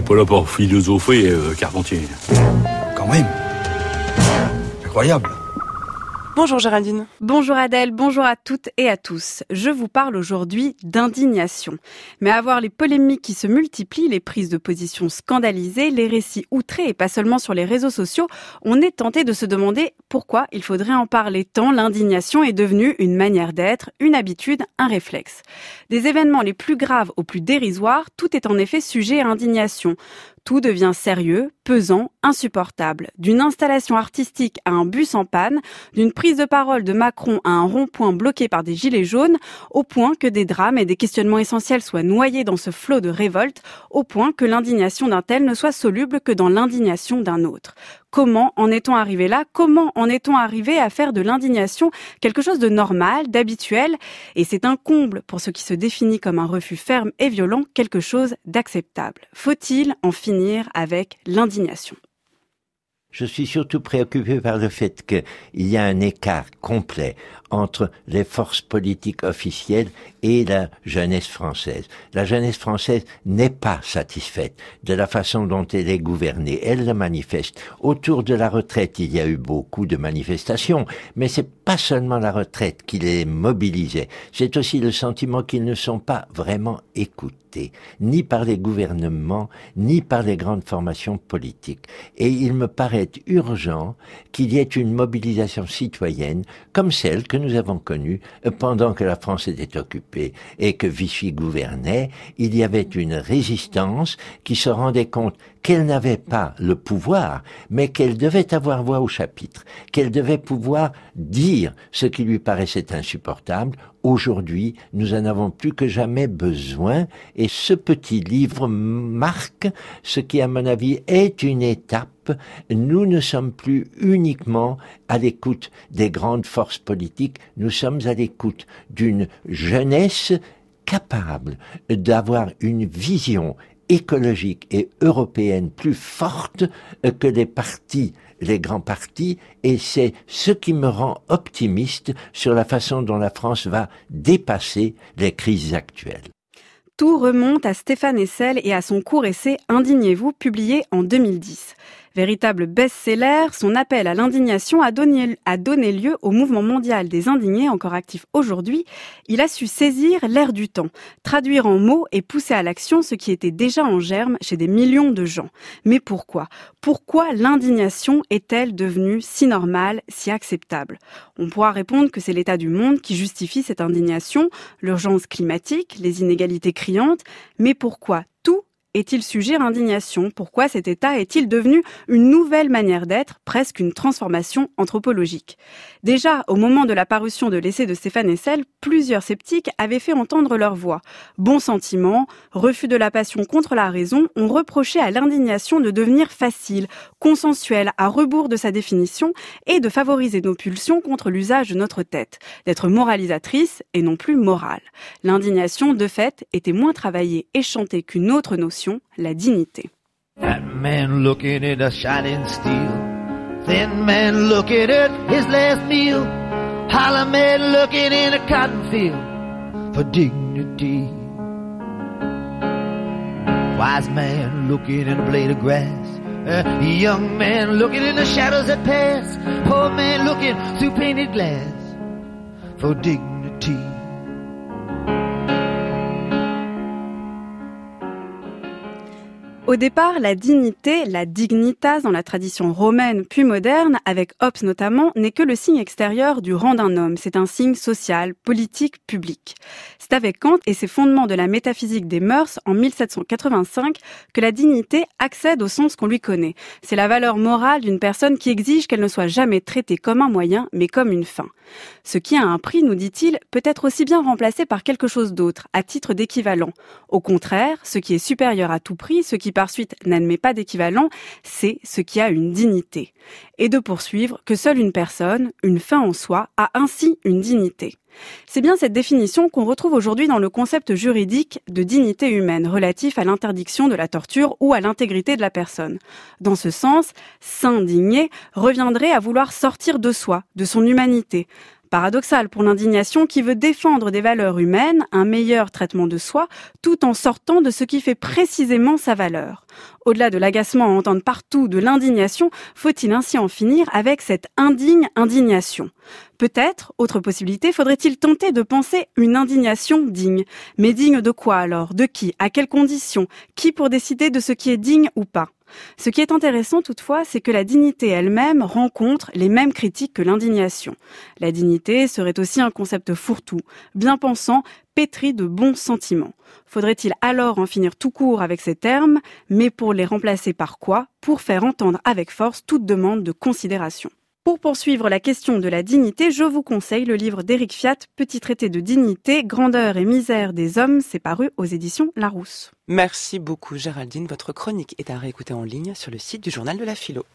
n'est pas là pour philosopher, euh, Carpentier. Quand même. Incroyable. Bonjour Géraldine. Bonjour Adèle, bonjour à toutes et à tous. Je vous parle aujourd'hui d'indignation. Mais à voir les polémiques qui se multiplient, les prises de position scandalisées, les récits outrés et pas seulement sur les réseaux sociaux, on est tenté de se demander pourquoi il faudrait en parler tant l'indignation est devenue une manière d'être, une habitude, un réflexe. Des événements les plus graves aux plus dérisoires, tout est en effet sujet à indignation. Tout devient sérieux, pesant, insupportable. D'une installation artistique à un bus en panne, d'une prise de parole de Macron à un rond-point bloqué par des gilets jaunes, au point que des drames et des questionnements essentiels soient noyés dans ce flot de révolte, au point que l'indignation d'un tel ne soit soluble que dans l'indignation d'un autre. Comment en est-on arrivé là? Comment en est-on arrivé à faire de l'indignation quelque chose de normal, d'habituel? Et c'est un comble pour ce qui se définit comme un refus ferme et violent, quelque chose d'acceptable. Faut-il en finir avec l'indignation? Je suis surtout préoccupé par le fait qu'il y a un écart complet entre les forces politiques officielles et la jeunesse française. La jeunesse française n'est pas satisfaite de la façon dont elle est gouvernée. Elle le manifeste. Autour de la retraite, il y a eu beaucoup de manifestations, mais c'est pas seulement la retraite qui les mobilisait, c'est aussi le sentiment qu'ils ne sont pas vraiment écoutés, ni par les gouvernements, ni par les grandes formations politiques. Et il me paraît urgent qu'il y ait une mobilisation citoyenne comme celle que nous avons connue pendant que la France était occupée et que Vichy gouvernait. Il y avait une résistance qui se rendait compte qu'elle n'avait pas le pouvoir, mais qu'elle devait avoir voix au chapitre, qu'elle devait pouvoir dire ce qui lui paraissait insupportable. Aujourd'hui, nous en avons plus que jamais besoin, et ce petit livre marque ce qui, à mon avis, est une étape. Nous ne sommes plus uniquement à l'écoute des grandes forces politiques, nous sommes à l'écoute d'une jeunesse capable d'avoir une vision écologique et européenne plus forte que les partis, les grands partis, et c'est ce qui me rend optimiste sur la façon dont la France va dépasser les crises actuelles. Tout remonte à Stéphane Hessel et à son court essai Indignez-vous, publié en 2010. Véritable best-seller, son appel à l'indignation a donné, a donné lieu au mouvement mondial des indignés encore actif aujourd'hui. Il a su saisir l'air du temps, traduire en mots et pousser à l'action ce qui était déjà en germe chez des millions de gens. Mais pourquoi? Pourquoi l'indignation est-elle devenue si normale, si acceptable? On pourra répondre que c'est l'état du monde qui justifie cette indignation, l'urgence climatique, les inégalités criantes, mais pourquoi tout est-il sujet à indignation? Pourquoi cet état est-il devenu une nouvelle manière d'être, presque une transformation anthropologique? Déjà, au moment de la parution de l'essai de Stéphane Hessel, plusieurs sceptiques avaient fait entendre leur voix. Bon sentiment, refus de la passion contre la raison, ont reproché à l'indignation de devenir facile, consensuelle, à rebours de sa définition, et de favoriser nos pulsions contre l'usage de notre tête, d'être moralisatrice et non plus morale. L'indignation, de fait, était moins travaillée et chantée qu'une autre notion la dignité. That man looking at a shining steel. Thin man looking at his last meal. Holler man looking in a cotton field for dignity. Wise man looking in a blade of grass. A young man looking in the shadows that pass. Poor man looking through painted glass for dignity. Au départ, la dignité, la dignitas dans la tradition romaine puis moderne, avec Hobbes notamment, n'est que le signe extérieur du rang d'un homme. C'est un signe social, politique, public. C'est avec Kant et ses fondements de la métaphysique des mœurs en 1785 que la dignité accède au sens qu'on lui connaît. C'est la valeur morale d'une personne qui exige qu'elle ne soit jamais traitée comme un moyen, mais comme une fin. Ce qui a un prix, nous dit-il, peut être aussi bien remplacé par quelque chose d'autre, à titre d'équivalent. Au contraire, ce qui est supérieur à tout prix, ce qui par suite n'admet pas d'équivalent, c'est ce qui a une dignité. Et de poursuivre que seule une personne, une fin en soi, a ainsi une dignité. C'est bien cette définition qu'on retrouve aujourd'hui dans le concept juridique de dignité humaine relatif à l'interdiction de la torture ou à l'intégrité de la personne. Dans ce sens, s'indigner reviendrait à vouloir sortir de soi, de son humanité, Paradoxal pour l'indignation qui veut défendre des valeurs humaines, un meilleur traitement de soi, tout en sortant de ce qui fait précisément sa valeur. Au-delà de l'agacement à entendre partout de l'indignation, faut-il ainsi en finir avec cette indigne indignation? Peut-être, autre possibilité, faudrait-il tenter de penser une indignation digne. Mais digne de quoi alors? De qui? À quelles conditions? Qui pour décider de ce qui est digne ou pas? Ce qui est intéressant toutefois, c'est que la dignité elle-même rencontre les mêmes critiques que l'indignation. La dignité serait aussi un concept fourre-tout, bien pensant, pétri de bons sentiments. Faudrait-il alors en finir tout court avec ces termes, mais pour les remplacer par quoi? Pour faire entendre avec force toute demande de considération. Pour poursuivre la question de la dignité, je vous conseille le livre d'Éric Fiat, Petit traité de dignité, grandeur et misère des hommes, c'est paru aux éditions Larousse. Merci beaucoup Géraldine, votre chronique est à réécouter en ligne sur le site du journal de la philo.